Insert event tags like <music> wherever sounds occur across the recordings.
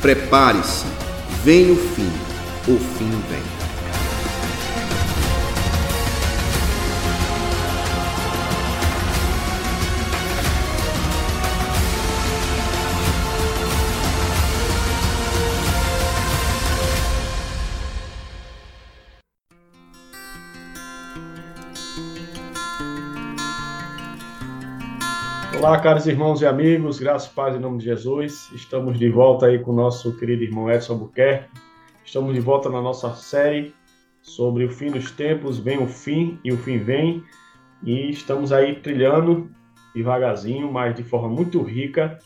Prepare-se, vem o fim, o fim vem. Olá, caros irmãos e amigos, graças e paz em nome de Jesus. Estamos de volta aí com o nosso querido irmão Edson Albuquerque. Estamos de volta na nossa série sobre o fim dos tempos, vem o fim e o fim vem. E estamos aí trilhando devagarzinho, mas de forma muito rica,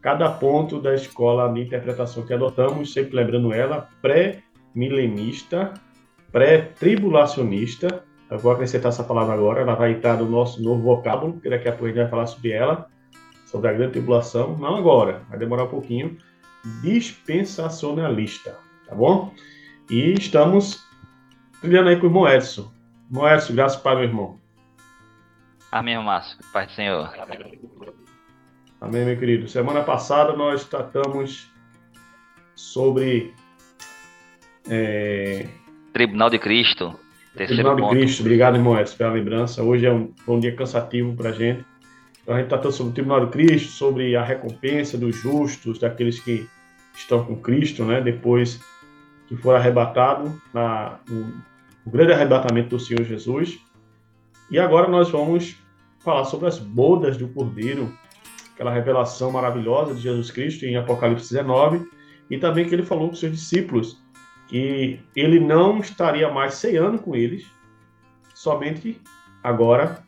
cada ponto da escola de interpretação que adotamos, sempre lembrando ela, pré-milenista, pré-tribulacionista eu vou acrescentar essa palavra agora, ela vai entrar no nosso novo vocábulo, que daqui a pouco a gente vai falar sobre ela, sobre a grande tribulação. Não agora, vai demorar um pouquinho. Dispensacionalista, tá bom? E estamos trilhando aí com o irmão Edson. Irmão Edson, graças para meu irmão. Amém, Márcio. Pai do Senhor. Amém, meu querido. Semana passada nós tratamos sobre. É... Tribunal de Cristo. Terceiro de Cristo, obrigado, irmão Edson, pela lembrança. Hoje é um, um dia cansativo para a gente. Então, a gente está tratando sobre o Tribunal de Cristo, sobre a recompensa dos justos, daqueles que estão com Cristo, né? Depois que foram arrebatados na, no, no grande arrebatamento do Senhor Jesus. E agora nós vamos falar sobre as bodas do Cordeiro, aquela revelação maravilhosa de Jesus Cristo em Apocalipse 19, e também que ele falou com seus discípulos que ele não estaria mais ceando com eles, somente agora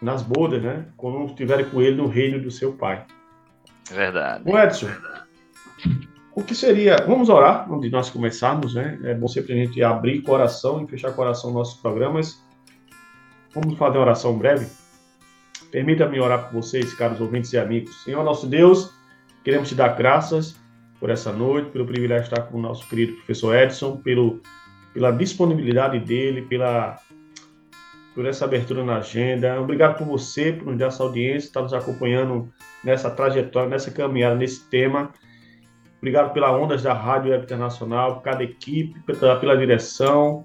nas bodas, né? Quando estiverem com ele no reino do seu pai. Verdade. O Edson, o que seria. Vamos orar onde nós começarmos, né? É bom sempre a gente abrir coração e fechar coração nos nossos programas. Vamos fazer uma oração breve. Permita-me orar por vocês, caros ouvintes e amigos. Senhor nosso Deus, queremos te dar graças por essa noite, pelo privilégio de estar com o nosso querido professor Edson, pelo, pela disponibilidade dele, pela por essa abertura na agenda. Obrigado por você, por nos dar essa audiência, estar nos acompanhando nessa trajetória, nessa caminhada, nesse tema. Obrigado pela Ondas da Rádio Web Internacional, por cada equipe, pela, pela direção.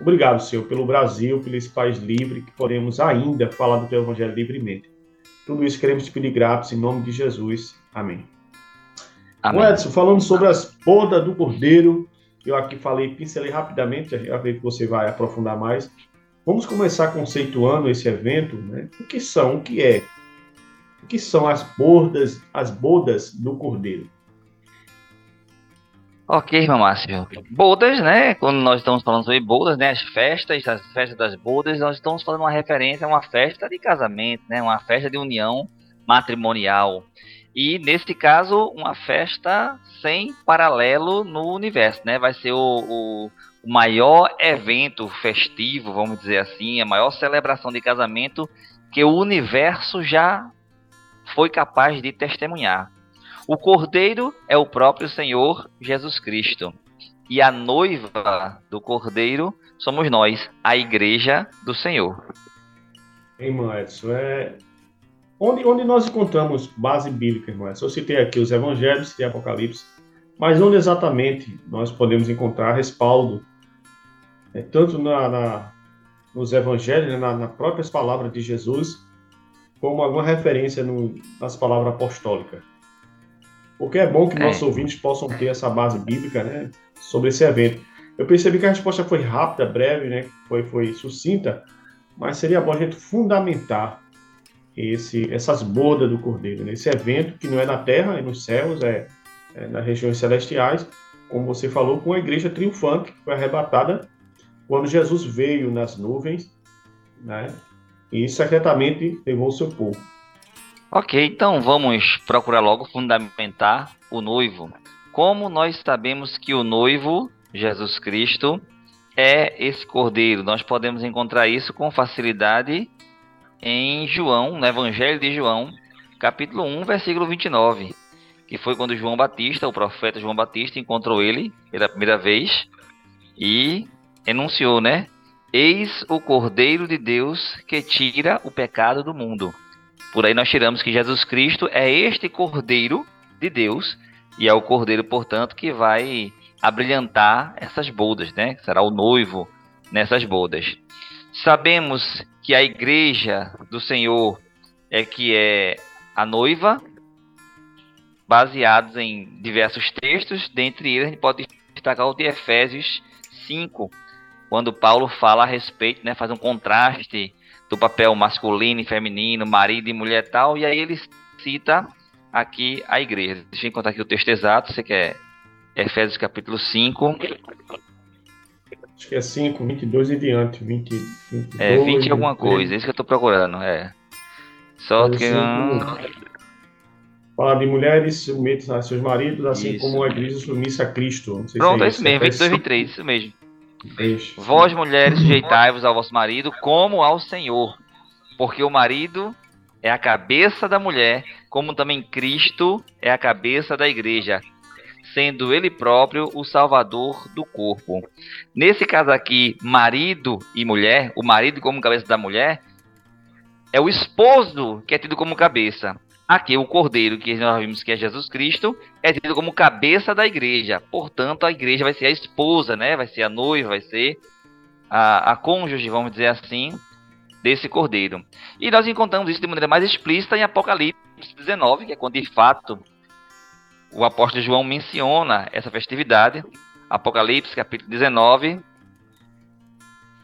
Obrigado, Senhor, pelo Brasil, pelo esse país livre, que podemos ainda falar do Teu Evangelho livremente. Tudo isso queremos te pedir gratos em nome de Jesus. Amém. Amém. Edson, falando sobre as bodas do Cordeiro, eu aqui falei, pincelei rapidamente, eu acredito que você vai aprofundar mais. Vamos começar conceituando esse evento, né? O que são, o que é? O que são as bodas, as bodas do Cordeiro? Ok, irmão Márcio. Bodas, né? Quando nós estamos falando sobre bodas, né? As festas, as festas das bodas, nós estamos falando uma referência a uma festa de casamento, né? Uma festa de união matrimonial. E nesse caso, uma festa sem paralelo no universo, né? Vai ser o, o, maior evento festivo, vamos dizer assim, a maior celebração de casamento que o universo já foi capaz de testemunhar. O cordeiro é o próprio Senhor Jesus Cristo. E a noiva do cordeiro somos nós, a igreja do Senhor. Irmão Edson, é, Onde, onde nós encontramos base bíblica, irmãos? Eu citei aqui os evangelhos e Apocalipse, mas onde exatamente nós podemos encontrar respaldo, é, tanto na, na, nos evangelhos, né, na, nas próprias palavras de Jesus, como alguma referência no, nas palavras apostólicas? Porque é bom que é. nossos ouvintes possam ter essa base bíblica né, sobre esse evento. Eu percebi que a resposta foi rápida, breve, né, foi, foi sucinta, mas seria bom a gente fundamentar esse, essas bodas do Cordeiro, nesse né? evento que não é na terra, é nos céus, é, é nas regiões celestiais, como você falou, com a igreja triunfante que foi arrebatada quando Jesus veio nas nuvens, né? E secretamente levou o seu povo. Ok, então vamos procurar logo fundamentar o noivo. Como nós sabemos que o noivo, Jesus Cristo, é esse cordeiro? Nós podemos encontrar isso com facilidade em João, no Evangelho de João, capítulo 1, versículo 29, que foi quando João Batista, o profeta João Batista, encontrou ele pela primeira vez e enunciou, né? Eis o Cordeiro de Deus que tira o pecado do mundo. Por aí nós tiramos que Jesus Cristo é este Cordeiro de Deus E é o cordeiro, portanto, que vai abrilhantar essas bodas, né? Será o noivo nessas bodas. Sabemos que a igreja do Senhor é que é a noiva, baseados em diversos textos, dentre eles a gente pode destacar o de Efésios 5, quando Paulo fala a respeito, né, faz um contraste do papel masculino e feminino, marido e mulher tal, e aí ele cita aqui a igreja. Deixa eu encontrar aqui o texto exato, você quer Efésios capítulo 5. Acho que é 5, 22 e diante. 20, 22, é, 20 e alguma 23. coisa, é isso que eu estou procurando, é. Só que. Fala de mulheres submetas a seus maridos, assim isso. como a igreja submissa a Cristo. Pronto, é, é isso mesmo, 22 e 23, isso mesmo. Isso. Vós, mulheres, sujeitai-vos ao vosso marido como ao Senhor, porque o marido é a cabeça da mulher, como também Cristo é a cabeça da igreja, sendo ele próprio o salvador do corpo. Nesse caso aqui, marido e mulher, o marido como cabeça da mulher, é o esposo que é tido como cabeça. Aqui, o cordeiro, que nós vimos que é Jesus Cristo, é tido como cabeça da igreja. Portanto, a igreja vai ser a esposa, né? Vai ser a noiva, vai ser a, a cônjuge, vamos dizer assim, desse cordeiro. E nós encontramos isso de maneira mais explícita em Apocalipse 19, que é quando de fato o apóstolo João menciona essa festividade. Apocalipse capítulo 19,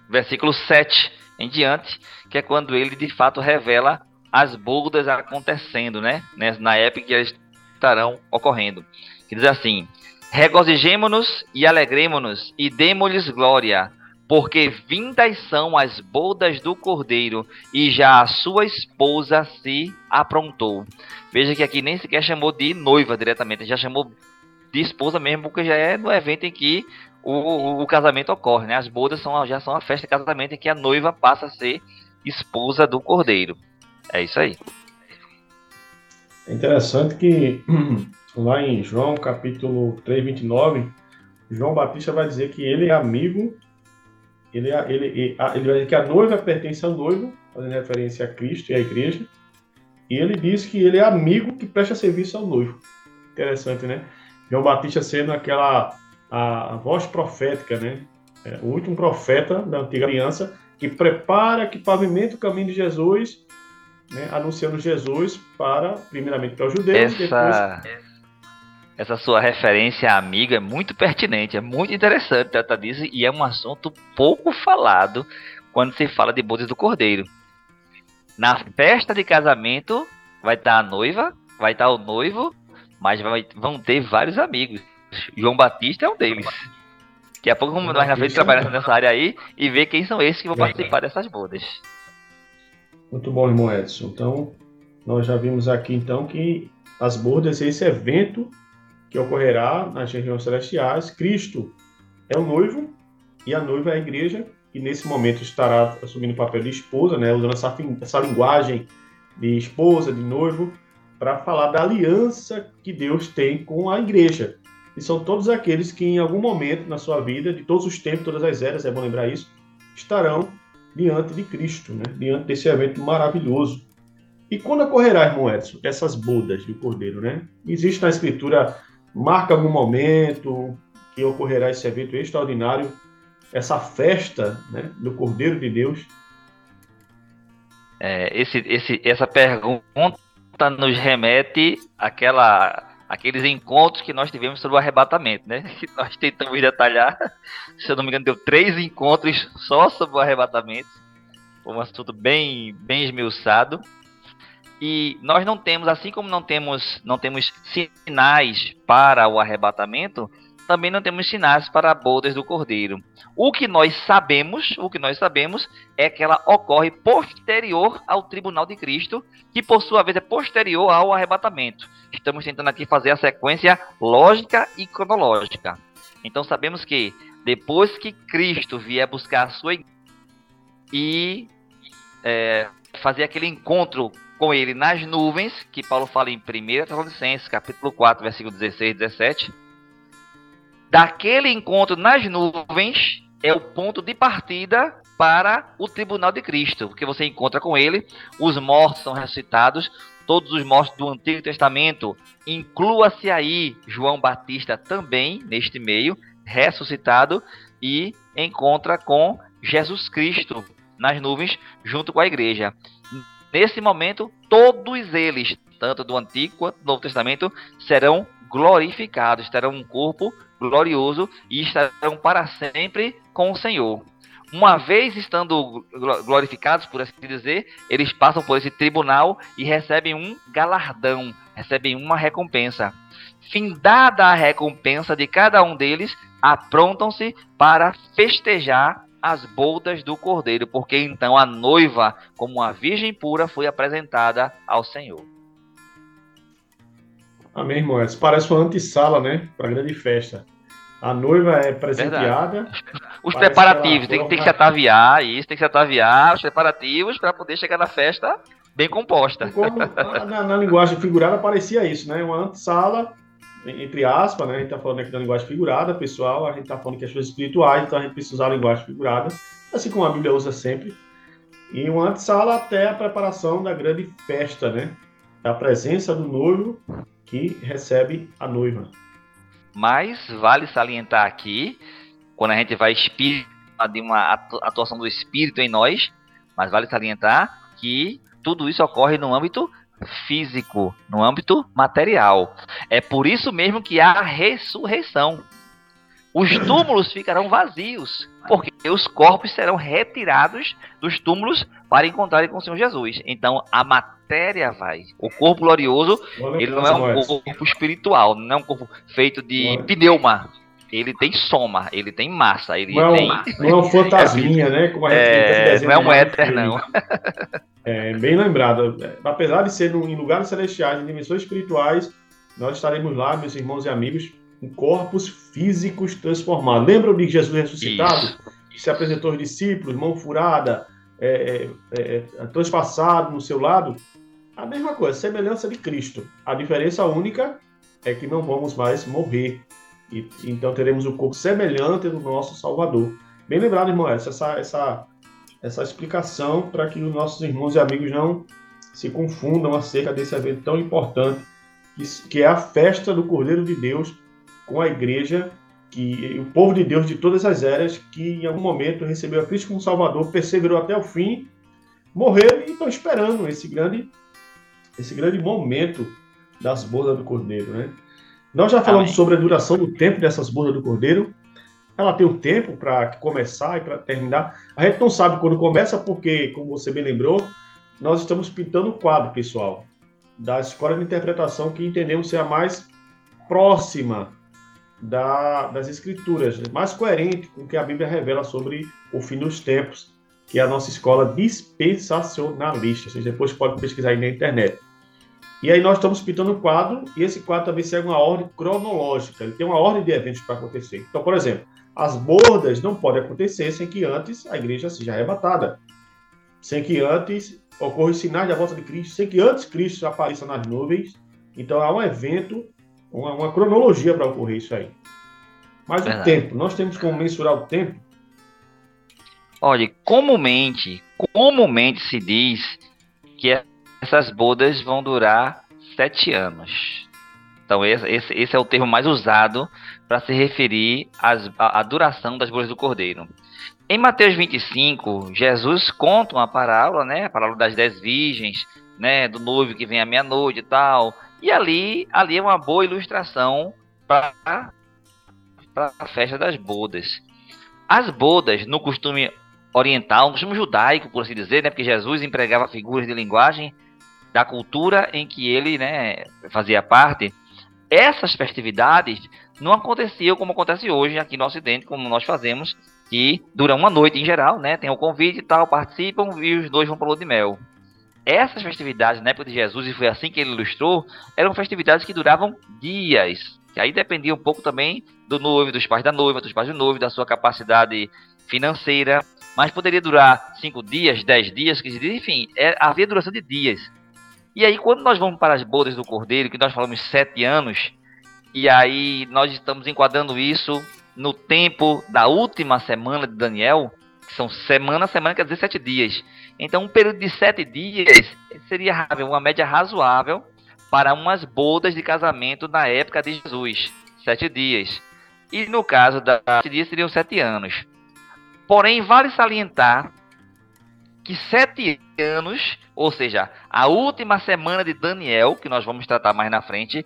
versículo 7 em diante, que é quando ele de fato revela as bodas acontecendo, né? Na época que elas estarão ocorrendo. Que diz assim: Regozijemo-nos e alegremo-nos e demo-lhes glória, porque vindas são as bodas do cordeiro e já a sua esposa se aprontou. Veja que aqui nem sequer chamou de noiva diretamente, já chamou de esposa mesmo, porque já é no evento em que o, o, o casamento ocorre, né? As bodas são, já são a festa de casamento em que a noiva passa a ser esposa do cordeiro. É isso aí. É interessante que <clears throat> lá em João capítulo 3, 29, João Batista vai dizer que ele é amigo, ele, é, ele, ele, ele vai dizer que a noiva pertence ao noivo, fazendo referência a Cristo e à igreja, e ele diz que ele é amigo que presta serviço ao noivo. Interessante, né? João Batista sendo aquela a, a voz profética, né? É, o último profeta da antiga aliança que prepara, que pavimenta o caminho de Jesus né, anunciando Jesus para, primeiramente, para os judeus, essa, depois... essa sua referência amiga é muito pertinente, é muito interessante tratar disso e é um assunto pouco falado quando se fala de bodas do Cordeiro. Na festa de casamento vai estar a noiva, vai estar o noivo, mas vai, vão ter vários amigos. João Batista é um deles. Daqui a pouco vamos mais na frente trabalhar nessa área aí e ver quem são esses que vão participar dessas bodas. Muito bom, irmão Edson. Então, nós já vimos aqui então que as bordas é esse evento que ocorrerá nas regiões celestiais. Cristo é o noivo e a noiva é a igreja, e nesse momento estará assumindo o papel de esposa, né, usando essa, essa linguagem de esposa, de noivo, para falar da aliança que Deus tem com a igreja. E são todos aqueles que, em algum momento na sua vida, de todos os tempos, todas as eras, é bom lembrar isso, estarão diante de Cristo, né? diante desse evento maravilhoso. E quando ocorrerá, irmão Edson, essas bodas do Cordeiro? Né? Existe na Escritura, marca algum momento que ocorrerá esse evento extraordinário, essa festa né, do Cordeiro de Deus? É, esse, esse, essa pergunta nos remete àquela aqueles encontros que nós tivemos sobre o arrebatamento, né? <laughs> Nós tentamos detalhar. Se eu não me engano, deu três encontros só sobre o arrebatamento. Foi um assunto bem, bem esmiuçado. E nós não temos, assim como não temos, não temos sinais para o arrebatamento, também não temos sinais para bodas do cordeiro. O que nós sabemos, o que nós sabemos é que ela ocorre posterior ao tribunal de Cristo, que por sua vez é posterior ao arrebatamento. Estamos tentando aqui fazer a sequência lógica e cronológica. Então sabemos que depois que Cristo vier buscar a sua e é, fazer aquele encontro com ele nas nuvens, que Paulo fala em 1 Tessalonicenses, capítulo 4, versículo 16 e 17, daquele encontro nas nuvens é o ponto de partida para o tribunal de Cristo, porque você encontra com ele, os mortos são ressuscitados, todos os mortos do Antigo Testamento, inclua-se aí João Batista também neste meio, ressuscitado e encontra com Jesus Cristo nas nuvens junto com a igreja. Nesse momento, todos eles, tanto do Antigo quanto do Novo Testamento, serão glorificados, terão um corpo glorioso e estarão para sempre com o Senhor. Uma vez estando glorificados, por assim dizer, eles passam por esse tribunal e recebem um galardão, recebem uma recompensa. Findada a recompensa de cada um deles, aprontam-se para festejar as bodas do cordeiro, porque então a noiva, como a virgem pura, foi apresentada ao Senhor. Amém, irmão. Isso parece uma antessala, né? Para a grande festa. A noiva é presenteada. Verdade. <laughs> Os preparativos, tem, tem, que se ataviar, isso, tem que se ataviar, os preparativos para poder chegar na festa bem composta. Como, na, na, linguagem figurada parecia isso, né? Uma antessala, entre aspas, né? A gente tá falando aqui da linguagem figurada, pessoal, a gente tá falando questões espirituais, então a gente precisa usar a linguagem figurada, assim como a Bíblia usa sempre. E uma antessala até a preparação da grande festa, né? Da presença do noivo que recebe a noiva. Mas vale salientar aqui, quando a gente vai espírito de uma atuação do espírito em nós, mas vale salientar que tudo isso ocorre no âmbito físico, no âmbito material. É por isso mesmo que há ressurreição. Os túmulos ficarão vazios, porque os corpos serão retirados dos túmulos para encontrarem com o Senhor Jesus. Então a matéria vai. O corpo glorioso, ele não é um corpo espiritual, não é um corpo feito de pneuma. Ele tem soma, ele tem massa, ele não, tem. Não é um fantasminha, né? Como a gente é, não é um éter, não. <laughs> É, bem lembrado. Apesar de ser em lugares celestiais, em dimensões espirituais, nós estaremos lá, meus irmãos e amigos, em corpos físicos transformados. Lembram de Jesus ressuscitado? Isso. Que se apresentou aos discípulos, mão furada, é, é, é, é, transpassado no seu lado? A mesma coisa, semelhança de Cristo. A diferença única é que não vamos mais morrer. E, então teremos um corpo semelhante do nosso Salvador. Bem lembrado, irmão, essa, essa, essa explicação para que os nossos irmãos e amigos não se confundam acerca desse evento tão importante, que, é a festa do Cordeiro de Deus com a igreja, que o povo de Deus de todas as eras, que em algum momento recebeu a Cristo como Salvador, perseverou até o fim, morreram e estão esperando esse grande, esse grande momento das bodas do Cordeiro, né? Nós já falamos Amém. sobre a duração do tempo dessas bodas do Cordeiro. Ela tem um tempo para começar e para terminar. A gente não sabe quando começa, porque, como você bem lembrou, nós estamos pintando o quadro, pessoal, da escola de interpretação que entendemos ser a mais próxima da, das escrituras, mais coerente com o que a Bíblia revela sobre o fim dos tempos, que é a nossa escola dispensacionalista. Vocês depois podem pesquisar aí na internet. E aí nós estamos pintando um quadro, e esse quadro também segue uma ordem cronológica, ele tem uma ordem de eventos para acontecer. Então, por exemplo, as bordas não podem acontecer sem que antes a igreja seja arrebatada, sem que antes ocorra os sinais da volta de Cristo, sem que antes Cristo apareça nas nuvens. Então há um evento uma, uma cronologia para ocorrer isso aí. Mas Verdade. o tempo, nós temos como mensurar o tempo? Olha, comumente, comumente se diz que essas bodas vão durar sete anos. Então esse, esse, esse é o termo mais usado para se referir à duração das bodas do cordeiro. Em Mateus 25, Jesus conta uma parábola, né? A parábola das dez virgens, né? Do noivo que vem à meia-noite e tal. E ali, ali é uma boa ilustração para a festa das bodas. As bodas, no costume oriental, no costume judaico, por assim dizer, né, porque Jesus empregava figuras de linguagem da cultura em que ele né, fazia parte, essas festividades não aconteciam como acontece hoje aqui no Ocidente, como nós fazemos, que dura uma noite em geral, né? Tem o convite e tal, participam e os dois vão para o de mel. Essas festividades na época de Jesus, e foi assim que ele ilustrou, eram festividades que duravam dias. Que aí dependia um pouco também do noivo, dos pais da noiva, dos pais do noivo, da sua capacidade financeira. Mas poderia durar cinco dias, dez dias, quinze dias, enfim, é, havia duração de dias. E aí, quando nós vamos para as bodas do Cordeiro, que nós falamos sete anos, e aí nós estamos enquadrando isso no tempo da última semana de Daniel, que são semana a semana, quer dizer sete dias. Então, um período de sete dias seria uma média razoável para umas bodas de casamento na época de Jesus. Sete dias. E no caso da sete dias seriam sete anos. Porém, vale salientar que sete anos, ou seja, a última semana de Daniel, que nós vamos tratar mais na frente,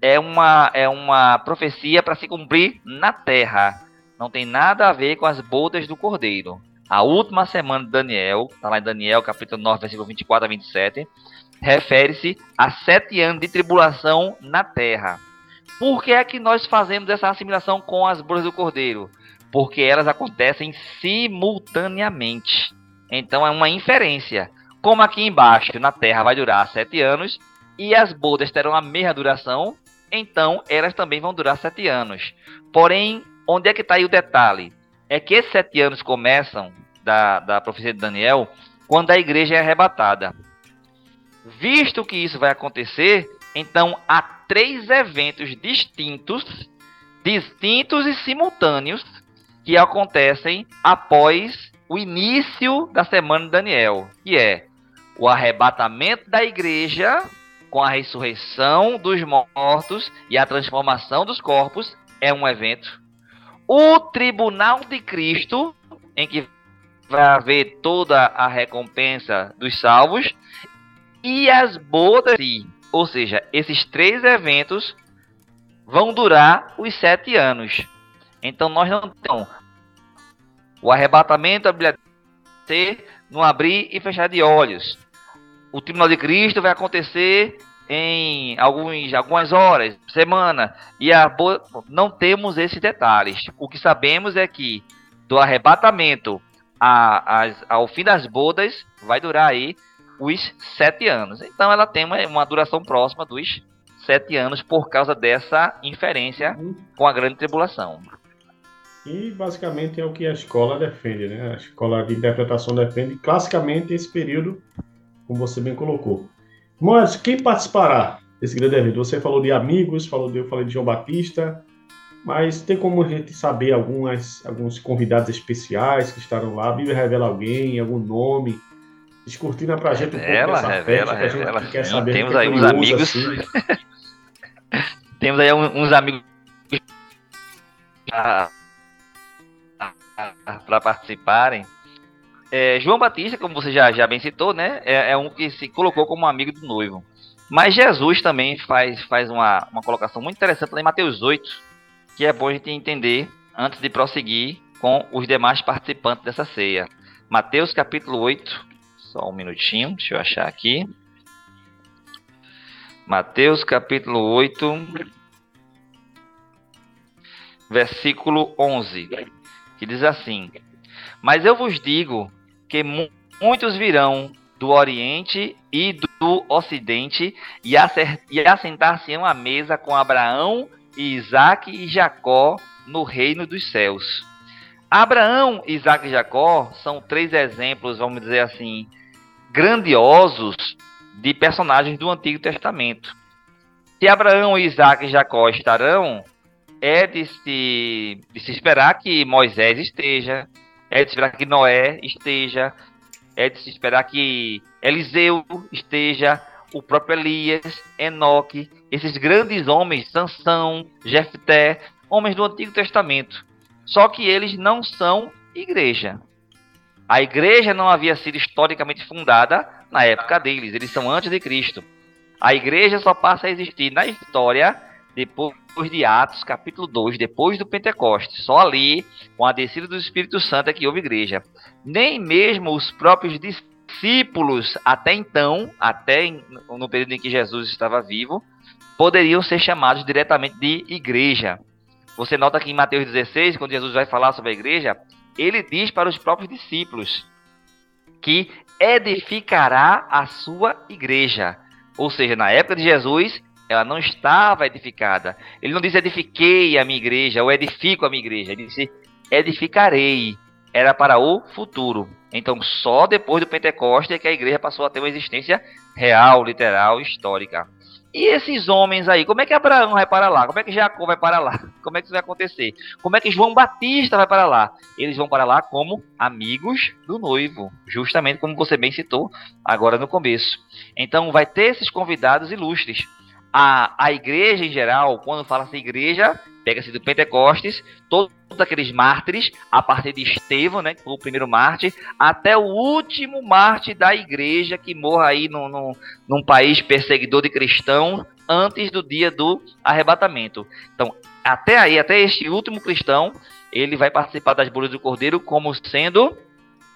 é uma, é uma profecia para se cumprir na terra. Não tem nada a ver com as bodas do cordeiro. A última semana de Daniel, está lá em Daniel, capítulo 9, versículo 24 a 27, refere-se a sete anos de tribulação na terra. Por que é que nós fazemos essa assimilação com as bodas do cordeiro? Porque elas acontecem simultaneamente. Então é uma inferência. Como aqui embaixo, na terra, vai durar sete anos, e as bodas terão a mesma duração, então elas também vão durar sete anos. Porém, onde é que está aí o detalhe? É que esses sete anos começam da, da profecia de Daniel quando a igreja é arrebatada. Visto que isso vai acontecer, então há três eventos distintos, distintos e simultâneos que acontecem após o início da semana de Daniel, que é o arrebatamento da igreja com a ressurreição dos mortos e a transformação dos corpos é um evento. O tribunal de Cristo, em que vai haver toda a recompensa dos salvos, e as bodas, ou seja, esses três eventos vão durar os sete anos. Então nós não temos o arrebatamento, a Bíblia no abrir e fechar de olhos o Tribunal de Cristo vai acontecer em alguns, algumas horas, semana, e a, não temos esses detalhes. O que sabemos é que do arrebatamento a, a, ao fim das bodas vai durar aí os sete anos. Então ela tem uma, uma duração próxima dos sete anos por causa dessa inferência com a grande tribulação. E basicamente é o que a escola defende, né? A escola de interpretação defende classicamente esse período como você bem colocou. Mas quem participará desse grande evento? Você falou de amigos, falou de, eu falei de João Batista, mas tem como a gente saber algumas, alguns convidados especiais que estarão lá? A Bíblia revela alguém, algum nome? Descortina pra gente um revela, pouco dessa revela, festa, revela, gente quer saber. Temos aí uns amigos. Assim. <laughs> Temos aí uns amigos para participarem. É, João Batista, como você já, já bem citou, né, é, é, um que se colocou como amigo do noivo. Mas Jesus também faz, faz uma, uma colocação muito interessante lá em Mateus 8, que é bom a gente entender antes de prosseguir com os demais participantes dessa ceia. Mateus capítulo 8, só um minutinho, deixa eu achar aqui. Mateus capítulo 8, versículo 11, que diz assim: Mas eu vos digo que mu muitos virão do Oriente e do Ocidente e, e assentar-se à mesa com Abraão, Isaac e Jacó no reino dos céus. Abraão, Isaac e Jacó são três exemplos, vamos dizer assim, grandiosos de personagens do Antigo Testamento. Se Abraão, Isaac e Jacó estarão, é de se, de se esperar que Moisés esteja, é de esperar que Noé esteja, é de se esperar que Eliseu esteja, o próprio Elias, Enoque, esses grandes homens, Sansão, Jefté, homens do Antigo Testamento. Só que eles não são igreja. A igreja não havia sido historicamente fundada na época deles, eles são antes de Cristo. A igreja só passa a existir na história depois de Atos, capítulo 2, depois do Pentecostes. Só ali, com a descida do Espírito Santo, é que houve igreja. Nem mesmo os próprios discípulos, até então, até no período em que Jesus estava vivo, poderiam ser chamados diretamente de igreja. Você nota que em Mateus 16, quando Jesus vai falar sobre a igreja, ele diz para os próprios discípulos que edificará a sua igreja. Ou seja, na época de Jesus, ela não estava edificada. Ele não disse edifiquei a minha igreja ou edifico a minha igreja. Ele disse edificarei. Era para o futuro. Então, só depois do Pentecostes é que a igreja passou a ter uma existência real, literal, histórica. E esses homens aí, como é que Abraão vai para lá? Como é que Jacó vai para lá? <laughs> como é que isso vai acontecer? Como é que João Batista vai para lá? Eles vão para lá como amigos do noivo, justamente como você bem citou agora no começo. Então vai ter esses convidados ilustres. A, a igreja em geral, quando fala-se igreja, pega-se do Pentecostes, todos aqueles mártires, a partir de Estevão, né, que foi o primeiro mártir, até o último mártir da igreja que morra aí no, no, num país perseguidor de cristãos antes do dia do arrebatamento. Então, até aí, até este último cristão, ele vai participar das bodas do Cordeiro como sendo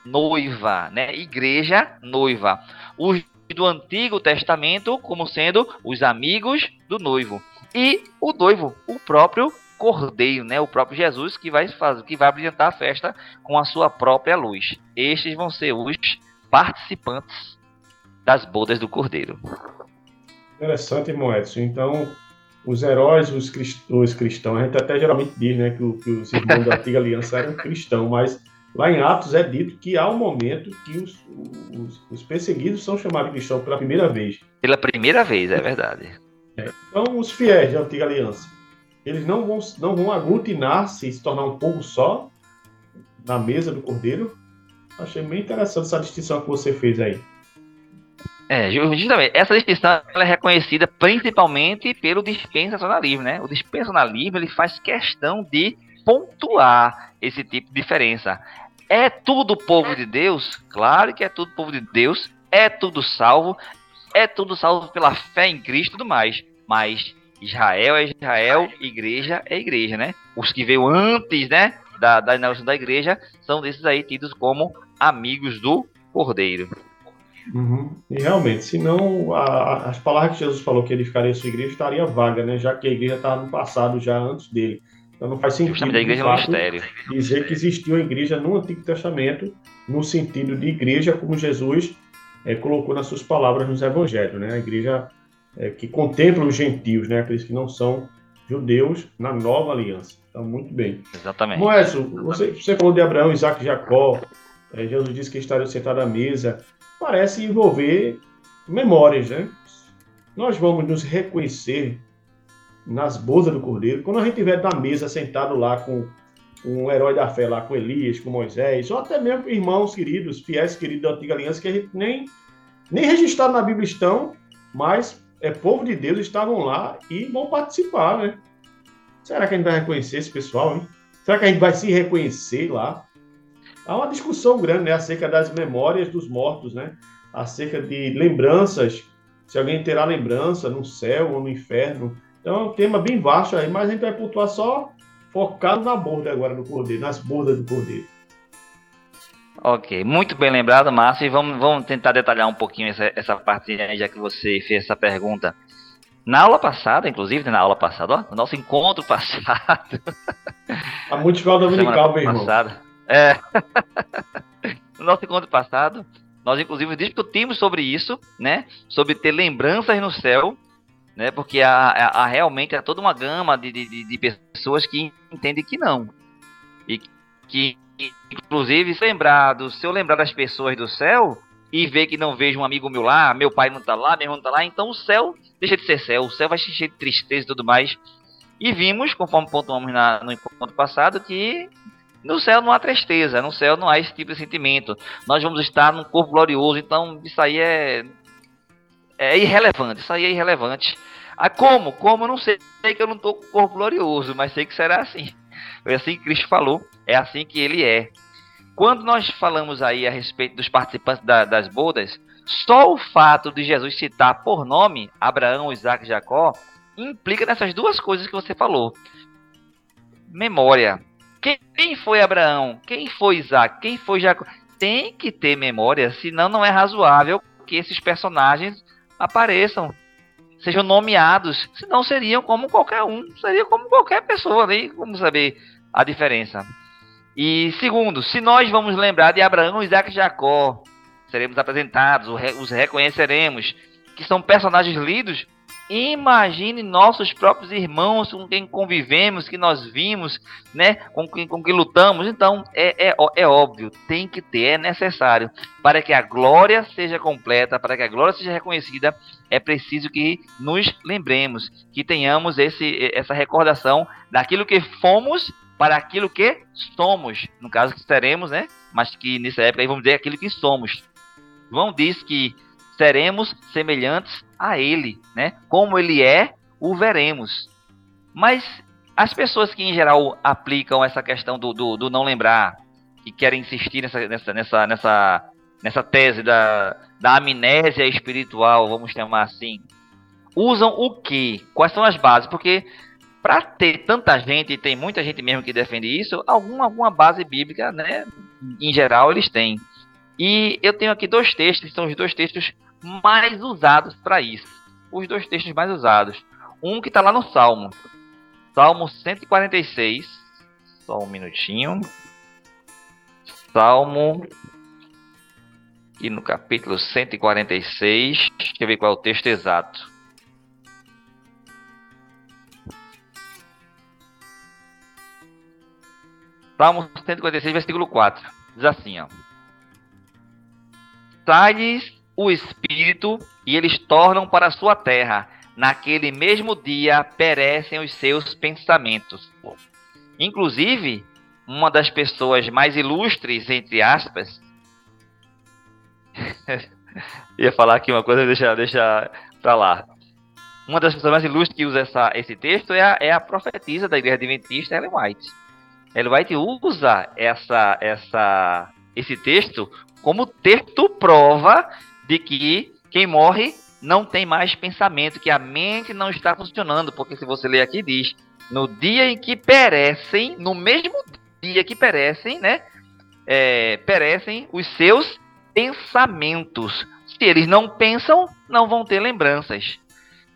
noiva, né? Igreja noiva. Os do Antigo Testamento como sendo os amigos do noivo. E o noivo, o próprio Cordeiro, né? O próprio Jesus que vai fazer, que vai brilhantar a festa com a sua própria luz. Estes vão ser os participantes das bodas do Cordeiro. Interessante, irmão Edson. Então, os heróis, os, os cristãos, a gente até geralmente diz né, que, que os irmãos da <laughs> antiga aliança eram cristãos, mas lá em Atos é dito que há um momento que os, os, os perseguidos são chamados de cristãos pela primeira vez. Pela primeira vez, é verdade. <laughs> É. Então, os fiéis da antiga aliança, eles não vão, não vão aglutinar-se e se tornar um povo só na mesa do cordeiro. Achei bem interessante essa distinção que você fez aí. É, justamente, essa distinção é reconhecida principalmente pelo dispensacionalismo, né? O dispensacionalismo ele faz questão de pontuar esse tipo de diferença. É tudo povo de Deus? Claro que é tudo povo de Deus, é tudo salvo, é tudo salvo pela fé em Cristo e tudo mais. Mas Israel é Israel, igreja é igreja, né? Os que veio antes, né, da, da inauguração da igreja, são desses aí tidos como amigos do Cordeiro. Uhum. E realmente, senão a, as palavras que Jesus falou que ele ficaria sua igreja estaria vaga, né? Já que a igreja estava no passado, já antes dele. Então não faz sentido a igreja fato, mistério. dizer que existia uma igreja no Antigo Testamento, no sentido de igreja, como Jesus é, colocou nas suas palavras nos Evangelhos, né? A igreja é, que contempla os gentios, né? Aqueles que não são judeus na nova aliança. Então, muito bem. Exatamente. Moésio, você, você falou de Abraão, Isaac e Jacó. É, Jesus disse que estaria sentado à mesa parece envolver memórias, né? Nós vamos nos reconhecer nas bodas do Cordeiro, quando a gente estiver na mesa sentado lá com um herói da fé lá, com Elias, com Moisés, ou até mesmo irmãos queridos, fiéis queridos da antiga aliança, que a gente nem, nem registrado na Bíblia estão, mas é povo de Deus, estavam lá e vão participar, né? Será que a gente vai reconhecer esse pessoal, hein? Será que a gente vai se reconhecer lá? Há uma discussão grande né, acerca das memórias dos mortos, né? acerca de lembranças, se alguém terá lembrança no céu ou no inferno. Então é um tema bem vasto aí, mas a gente vai pontuar só focado na borda agora do cordeiro, nas bordas do cordeiro. Ok, muito bem lembrado, Márcio. E vamos, vamos tentar detalhar um pouquinho essa, essa parte aí, já que você fez essa pergunta. Na aula passada, inclusive, na aula passada, ó, no nosso encontro <laughs> passado. A multiplicar dominical, irmão. Passada, é. <laughs> no nosso encontro passado, nós inclusive discutimos sobre isso, né? Sobre ter lembranças no céu, né? Porque há, há, há realmente há toda uma gama de, de, de, pessoas que entendem que não. E que, inclusive, se lembrar do, se eu lembrar das pessoas do céu e ver que não vejo um amigo meu lá, meu pai não tá lá, meu irmão não tá lá, então o céu deixa de ser céu, o céu vai se encher de tristeza e tudo mais. E vimos, conforme pontuamos na, no encontro passado, que no céu não há tristeza, no céu não há esse tipo de sentimento. Nós vamos estar num corpo glorioso, então isso aí é, é irrelevante. Isso aí é irrelevante. Ah, como? Como? Eu não sei que eu não estou com corpo glorioso, mas sei que será assim. Foi assim que Cristo falou, é assim que ele é. Quando nós falamos aí a respeito dos participantes da, das bodas, só o fato de Jesus citar por nome Abraão, Isaac e Jacó implica nessas duas coisas que você falou. Memória. Quem foi Abraão? Quem foi Isaac? Quem foi Jacó? Tem que ter memória, senão não é razoável que esses personagens apareçam, sejam nomeados, senão seriam como qualquer um, seria como qualquer pessoa, nem como saber a diferença. E segundo, se nós vamos lembrar de Abraão, Isaac e Jacó, seremos apresentados, os reconheceremos, que são personagens lidos Imagine nossos próprios irmãos com quem convivemos, que nós vimos, né, com quem, com quem lutamos. Então, é, é, é óbvio, tem que ter, é necessário. Para que a glória seja completa, para que a glória seja reconhecida, é preciso que nos lembremos, que tenhamos esse, essa recordação daquilo que fomos para aquilo que somos. No caso que seremos, né? Mas que nessa época aí vamos dizer aquilo que somos. João diz que seremos semelhantes a ele, né? Como ele é, o veremos. Mas as pessoas que em geral aplicam essa questão do, do, do não lembrar e querem insistir nessa, nessa, nessa, nessa, nessa tese da, da amnésia espiritual, vamos chamar assim, usam o que? Quais são as bases? Porque para ter tanta gente, e tem muita gente mesmo que defende isso, alguma, alguma base bíblica, né? Em geral, eles têm. E eu tenho aqui dois textos, são os dois textos mais usados para isso. Os dois textos mais usados. Um que está lá no Salmo. Salmo 146. Só um minutinho. Salmo. E no capítulo 146. Deixa eu ver qual é o texto exato. Salmo 146, versículo 4. Diz assim, ó. Sai-lhes o espírito e eles tornam para sua terra. Naquele mesmo dia perecem os seus pensamentos. Inclusive, uma das pessoas mais ilustres, entre aspas, <laughs> ia falar aqui uma coisa, deixa, deixa pra lá. Uma das pessoas mais ilustres que usa essa, esse texto é a, é a profetisa da igreja adventista, Ellen White. Ellen White usa essa, essa, esse texto como texto prova de que quem morre não tem mais pensamento, que a mente não está funcionando, porque se você ler aqui diz, no dia em que perecem, no mesmo dia que perecem, né, é, perecem os seus pensamentos. Se eles não pensam, não vão ter lembranças.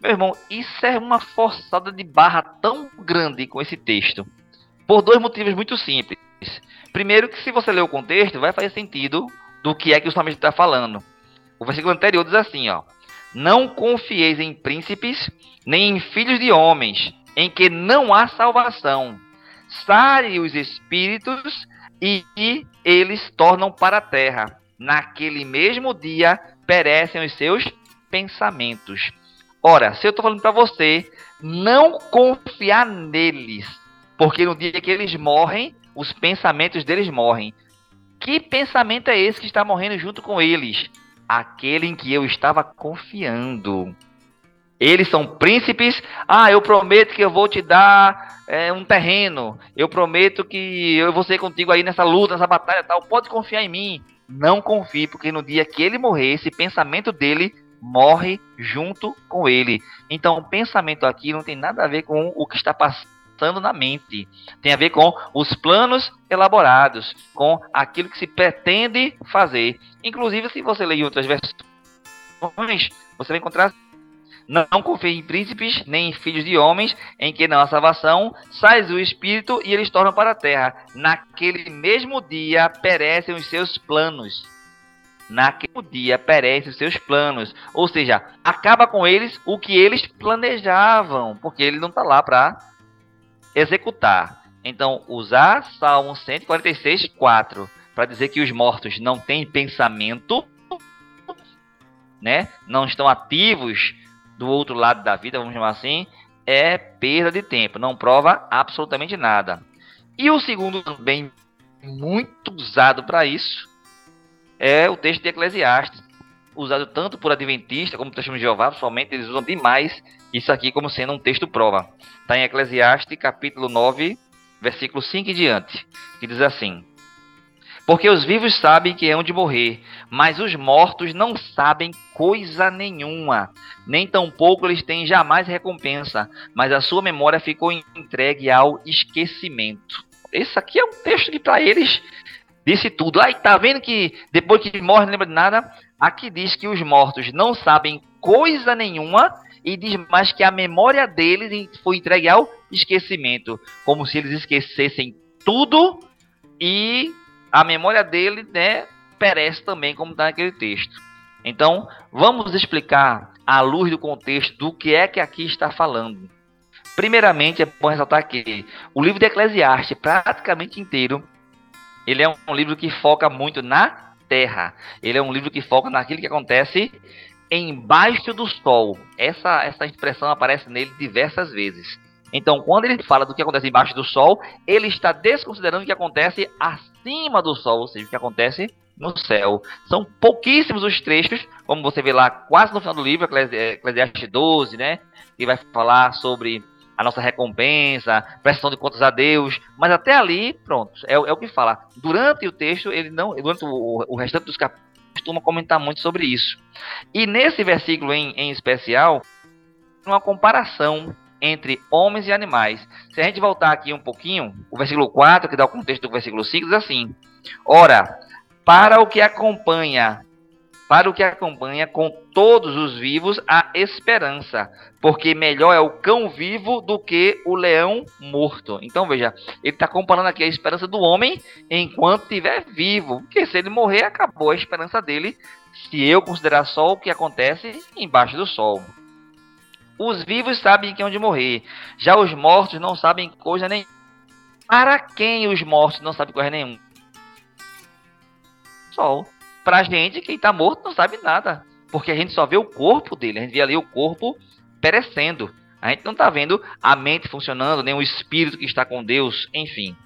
Meu irmão, isso é uma forçada de barra tão grande com esse texto. Por dois motivos muito simples. Primeiro, que se você ler o contexto, vai fazer sentido do que é que o salmista está falando. O versículo anterior diz assim, ó: Não confieis em príncipes, nem em filhos de homens, em que não há salvação. Sare os espíritos e, eles tornam para a terra. Naquele mesmo dia perecem os seus pensamentos. Ora, se eu estou falando para você, não confiar neles, porque no dia que eles morrem, os pensamentos deles morrem. Que pensamento é esse que está morrendo junto com eles? aquele em que eu estava confiando. Eles são príncipes. Ah, eu prometo que eu vou te dar é, um terreno. Eu prometo que eu vou ser contigo aí nessa luta, nessa batalha tal. Pode confiar em mim. Não confie, porque no dia que ele morrer, esse pensamento dele morre junto com ele. Então, o pensamento aqui não tem nada a ver com o que está passando passando na mente. Tem a ver com os planos elaborados, com aquilo que se pretende fazer. Inclusive, se você ler outras versões, você vai encontrar não confie em príncipes, nem em filhos de homens, em que não há salvação, sai o espírito e eles tornam para a terra. Naquele mesmo dia perecem os seus planos. Naquele dia perecem os seus planos. Ou seja, acaba com eles o que eles planejavam, porque ele não está lá para executar. Então, usar Salmo 146, 4 para dizer que os mortos não têm pensamento, né? não estão ativos do outro lado da vida, vamos chamar assim, é perda de tempo, não prova absolutamente nada. E o segundo bem muito usado para isso é o texto de Eclesiastes, usado tanto por Adventista como por testemunho de Jeová, somente eles usam demais isso aqui como sendo um texto prova. Está em Eclesiastes, capítulo 9, versículo 5 e diante, que diz assim: Porque os vivos sabem que é onde morrer, mas os mortos não sabem coisa nenhuma, nem tampouco eles têm jamais recompensa, mas a sua memória ficou entregue ao esquecimento. Esse aqui é um texto que para eles disse tudo. Aí tá vendo que depois que morre não lembra de nada? Aqui diz que os mortos não sabem coisa nenhuma e diz mais que a memória deles foi entregue ao esquecimento, como se eles esquecessem tudo e a memória dele, né, perece também, como está naquele texto. Então, vamos explicar à luz do contexto do que é que aqui está falando. Primeiramente, é bom ressaltar que o livro de Eclesiastes, praticamente inteiro, ele é um livro que foca muito na terra. Ele é um livro que foca naquilo que acontece embaixo do sol. Essa, essa expressão aparece nele diversas vezes. Então, quando ele fala do que acontece embaixo do sol, ele está desconsiderando o que acontece acima do sol, ou seja, o que acontece no céu. São pouquíssimos os trechos, como você vê lá quase no final do livro, Eclesiastes 12, né? Que vai falar sobre a nossa recompensa, prestação de contas a Deus, mas até ali, pronto, é, é o que fala. Durante o texto, ele não, durante o, o restante dos capítulos, costuma comentar muito sobre isso. E nesse versículo em, em especial, uma comparação entre homens e animais. Se a gente voltar aqui um pouquinho, o versículo 4, que dá o contexto do versículo 5, diz assim: Ora, para o que acompanha para o que acompanha com todos os vivos a esperança, porque melhor é o cão vivo do que o leão morto. Então veja, ele está comparando aqui a esperança do homem enquanto estiver vivo, porque se ele morrer, acabou a esperança dele, se eu considerar só o que acontece embaixo do sol. Os vivos sabem que onde morrer, já os mortos não sabem coisa nenhuma. Para quem os mortos não sabem coisa nenhuma? Sol pra gente, quem tá morto não sabe nada. Porque a gente só vê o corpo dele, a gente vê ali o corpo perecendo. A gente não tá vendo a mente funcionando, nem o espírito que está com Deus, enfim.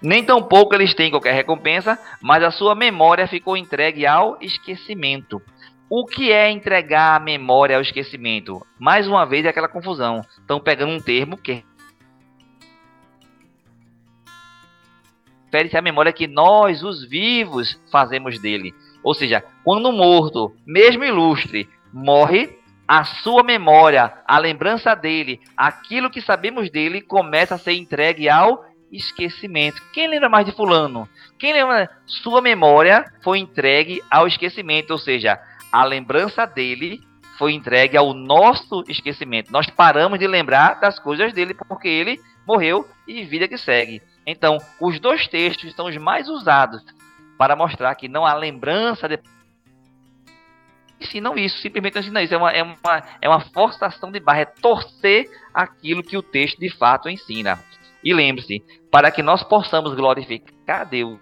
Nem tampouco eles têm qualquer recompensa, mas a sua memória ficou entregue ao esquecimento. O que é entregar a memória ao esquecimento? Mais uma vez é aquela confusão. Estão pegando um termo que refere-se à memória que nós, os vivos, fazemos dele. Ou seja, quando um morto, mesmo ilustre, morre, a sua memória, a lembrança dele, aquilo que sabemos dele começa a ser entregue ao esquecimento. Quem lembra mais de fulano? Quem lembra? Sua memória foi entregue ao esquecimento, ou seja, a lembrança dele foi entregue ao nosso esquecimento. Nós paramos de lembrar das coisas dele porque ele morreu e vida que segue. Então, os dois textos são os mais usados para mostrar que não há lembrança de ensinam isso, simplesmente ensinam isso. É uma, é, uma, é uma forçação de barra, é torcer aquilo que o texto de fato ensina. E lembre-se, para que nós possamos glorificar Deus,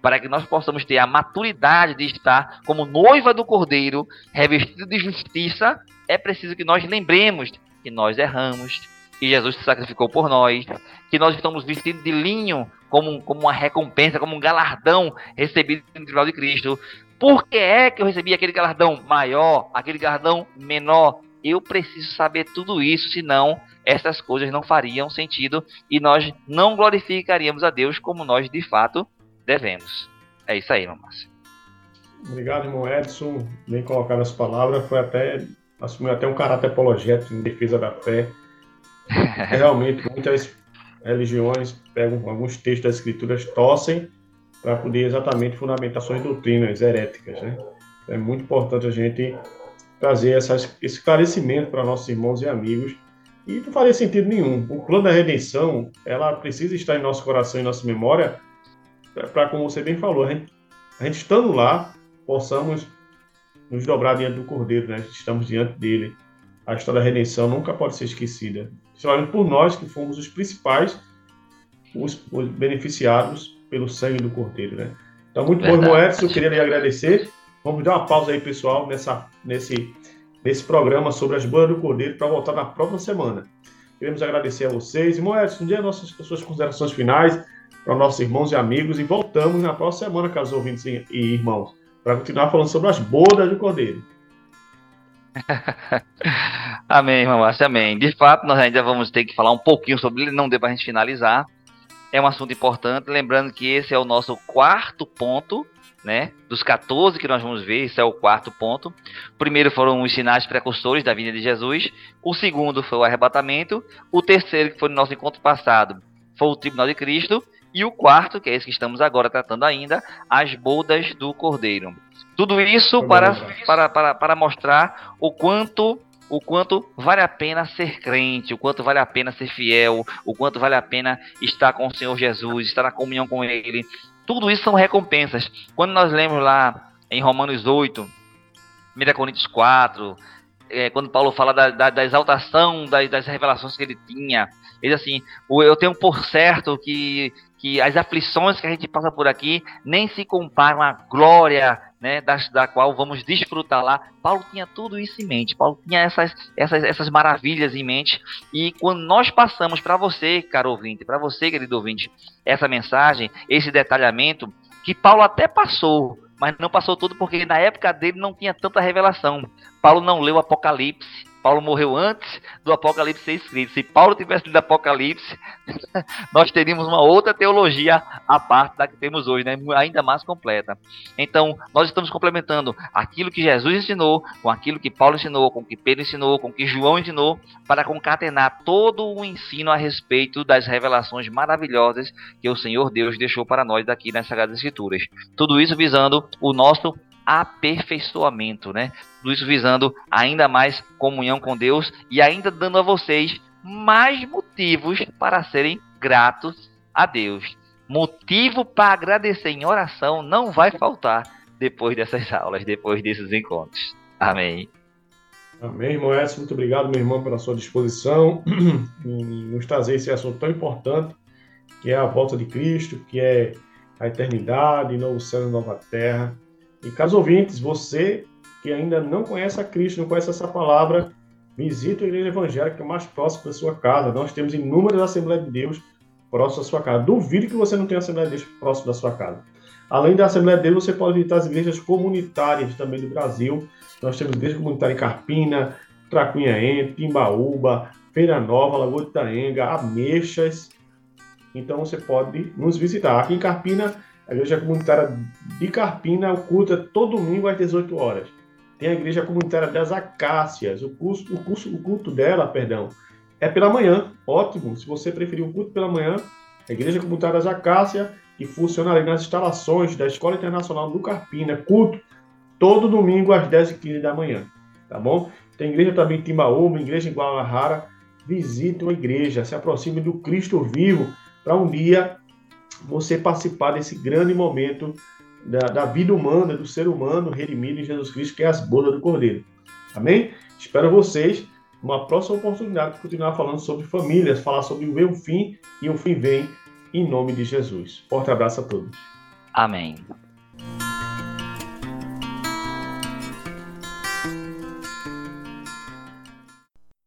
para que nós possamos ter a maturidade de estar como noiva do Cordeiro, revestido de justiça, é preciso que nós lembremos que nós erramos, que Jesus se sacrificou por nós, que nós estamos vestidos de linho como, como uma recompensa, como um galardão recebido no tribunal de Cristo. Por que é que eu recebi aquele galardão maior, aquele galardão menor? Eu preciso saber tudo isso, senão essas coisas não fariam sentido e nós não glorificaríamos a Deus como nós de fato devemos. É isso aí, Márcio. Obrigado, irmão Edson. Bem colocado as palavras. Foi até assumiu até um caráter apologético em defesa da fé <laughs> Realmente, muitas religiões pegam alguns textos das escrituras, torcem para poder exatamente fundamentar suas doutrinas heréticas, né? É muito importante a gente trazer esse esclarecimento para nossos irmãos e amigos. E não faria sentido nenhum. O plano da redenção, ela precisa estar em nosso coração e nossa memória para, como você bem falou, a gente, a gente estando lá, possamos nos dobrar diante do Cordeiro, né? Estamos diante dele. A história da redenção nunca pode ser esquecida principalmente por nós que fomos os principais, os, os beneficiados pelo sangue do Cordeiro, né? Então, muito Verdade. bom, irmão Edson, eu queria lhe agradecer. Vamos dar uma pausa aí, pessoal, nessa, nesse, nesse programa sobre as boas do Cordeiro para voltar na próxima semana. Queremos agradecer a vocês. Irmão Edson, um dia nossas suas considerações finais para nossos irmãos e amigos e voltamos na próxima semana, caros ouvintes e irmãos, para continuar falando sobre as bodas do Cordeiro. <laughs> amém, Márcio, amém. De fato, nós ainda vamos ter que falar um pouquinho sobre ele, não deu para a gente finalizar. É um assunto importante, lembrando que esse é o nosso quarto ponto, né? Dos 14 que nós vamos ver, esse é o quarto ponto. O primeiro foram os sinais precursores da vinda de Jesus. O segundo foi o arrebatamento. O terceiro, que foi no nosso encontro passado, foi o tribunal de Cristo. E o quarto, que é esse que estamos agora tratando ainda, as bodas do Cordeiro. Tudo isso para, para, para, para mostrar o quanto o quanto vale a pena ser crente, o quanto vale a pena ser fiel, o quanto vale a pena estar com o Senhor Jesus, estar na comunhão com Ele. Tudo isso são recompensas. Quando nós lemos lá em Romanos 8, 1 Coríntios 4, é, quando Paulo fala da, da, da exaltação das, das, revelações que ele tinha, ele assim, eu tenho por certo que, que as aflições que a gente passa por aqui nem se comparam à glória né, da, da qual vamos desfrutar lá. Paulo tinha tudo isso em mente, Paulo tinha essas, essas, essas maravilhas em mente, e quando nós passamos para você, caro ouvinte, para você, querido ouvinte, essa mensagem, esse detalhamento, que Paulo até passou, mas não passou tudo porque na época dele não tinha tanta revelação. Paulo não leu Apocalipse, Paulo morreu antes do Apocalipse ser escrito. Se Paulo tivesse lido Apocalipse, <laughs> nós teríamos uma outra teologia à parte da que temos hoje, né? ainda mais completa. Então, nós estamos complementando aquilo que Jesus ensinou com aquilo que Paulo ensinou, com o que Pedro ensinou, com o que João ensinou, para concatenar todo o ensino a respeito das revelações maravilhosas que o Senhor Deus deixou para nós aqui nas Sagradas Escrituras. Tudo isso visando o nosso aperfeiçoamento, né? Isso visando ainda mais comunhão com Deus e ainda dando a vocês mais motivos para serem gratos a Deus. Motivo para agradecer em oração não vai faltar depois dessas aulas, depois desses encontros. Amém. Amém, irmão Edson. Muito obrigado, meu irmão, pela sua disposição <clears throat> em nos trazer esse assunto tão importante, que é a volta de Cristo, que é a eternidade, novo céu e nova terra. E caros ouvintes, você que ainda não conhece a Cristo, não conhece essa palavra, visite a igreja evangélica mais próxima da sua casa. Nós temos inúmeras Assembleias de Deus próximas da sua casa. Duvido que você não tenha Assembleia de Deus próximo da sua casa. Além da Assembleia de Deus, você pode visitar as igrejas comunitárias também do Brasil. Nós temos igreja comunitária em Carpina, Tracunhaém, Timbaúba, Feira Nova, Lagoa de Itaenga, Ameixas. Então você pode nos visitar. Aqui em Carpina, a igreja comunitária de Carpina, o culto é todo domingo às 18 horas. Tem a igreja comunitária das Acácias, o, curso, o, curso, o culto dela, perdão, é pela manhã. Ótimo, se você preferir o culto pela manhã, a igreja comunitária das Acácias, que funciona ali nas instalações da Escola Internacional do Carpina, culto todo domingo às 10h15 da manhã, tá bom? Tem igreja também em Timbaúba, igreja em Guadalajara. Visite uma igreja, se aproxime do Cristo vivo para um dia você participar desse grande momento da, da, vida humana, do ser humano redimido em Jesus Cristo, que é as bodas do Cordeiro. Amém? Espero vocês numa próxima oportunidade de continuar falando sobre famílias, falar sobre o meu fim e o fim vem em nome de Jesus. Forte abraço a todos. Amém.